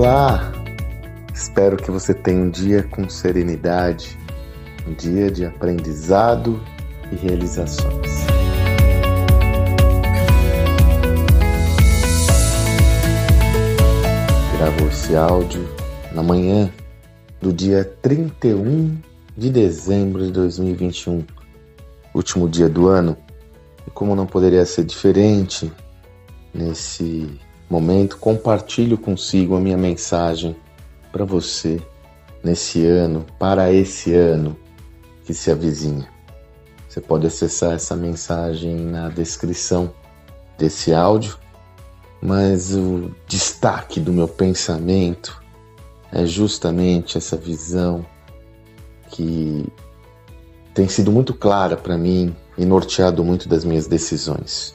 Olá! Espero que você tenha um dia com serenidade, um dia de aprendizado e realizações. Gravo esse áudio na manhã do dia 31 de dezembro de 2021, último dia do ano. E como não poderia ser diferente, nesse momento compartilho consigo a minha mensagem para você nesse ano, para esse ano que se avizinha. Você pode acessar essa mensagem na descrição desse áudio, mas o destaque do meu pensamento é justamente essa visão que tem sido muito clara para mim e norteado muito das minhas decisões.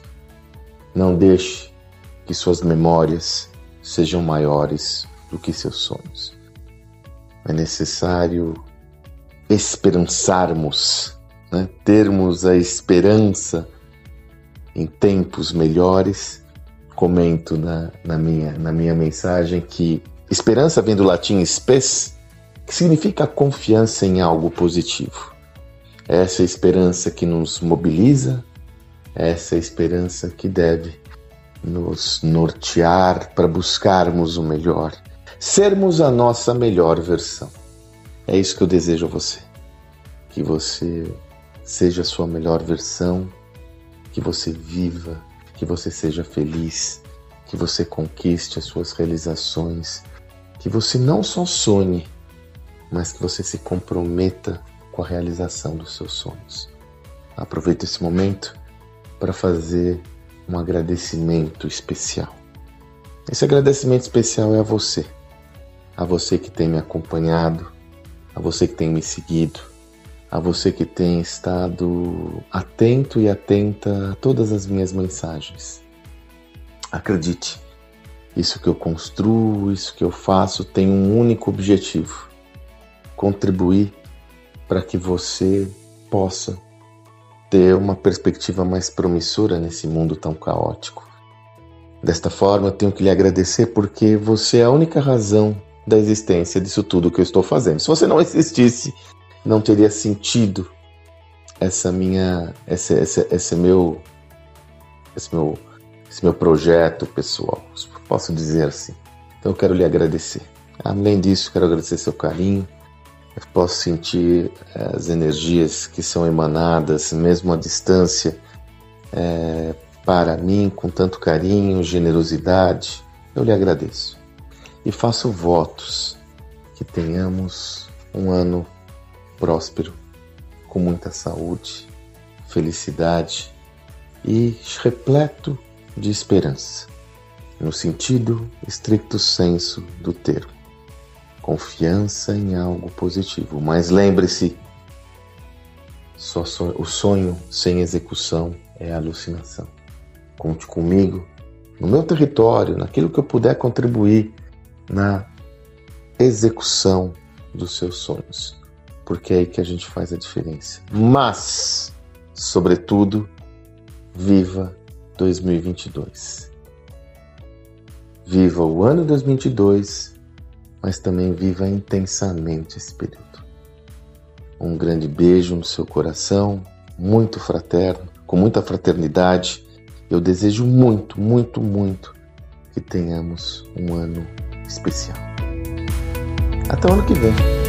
Não deixe que suas memórias sejam maiores do que seus sonhos. É necessário esperançarmos, né? termos a esperança em tempos melhores. Comento na, na, minha, na minha mensagem que esperança vem do latim spes, que significa confiança em algo positivo. Essa é a esperança que nos mobiliza, essa é a esperança que deve nos nortear para buscarmos o melhor, sermos a nossa melhor versão. É isso que eu desejo a você. Que você seja a sua melhor versão, que você viva, que você seja feliz, que você conquiste as suas realizações, que você não só sonhe, mas que você se comprometa com a realização dos seus sonhos. Aproveite esse momento para fazer um agradecimento especial. Esse agradecimento especial é a você, a você que tem me acompanhado, a você que tem me seguido, a você que tem estado atento e atenta a todas as minhas mensagens. Acredite, isso que eu construo, isso que eu faço tem um único objetivo: contribuir para que você possa ter uma perspectiva mais promissora nesse mundo tão caótico. Desta forma, eu tenho que lhe agradecer porque você é a única razão da existência disso tudo que eu estou fazendo. Se você não existisse, não teria sentido essa minha, esse, esse, esse meu, esse meu, esse meu projeto pessoal, posso dizer assim. Então eu quero lhe agradecer. Além disso, quero agradecer seu carinho, eu posso sentir eh, as energias que são emanadas, mesmo à distância, é, para mim com tanto carinho, generosidade. Eu lhe agradeço. E faço votos que tenhamos um ano próspero, com muita saúde, felicidade e repleto de esperança, no sentido estricto senso do termo confiança em algo positivo. Mas lembre-se, o sonho sem execução é alucinação. Conte comigo no meu território, naquilo que eu puder contribuir na execução dos seus sonhos, porque é aí que a gente faz a diferença. Mas, sobretudo, viva 2022. Viva o ano 2022 mas também viva intensamente período. Um grande beijo no seu coração, muito fraterno, com muita fraternidade. Eu desejo muito, muito, muito que tenhamos um ano especial. Até o ano que vem.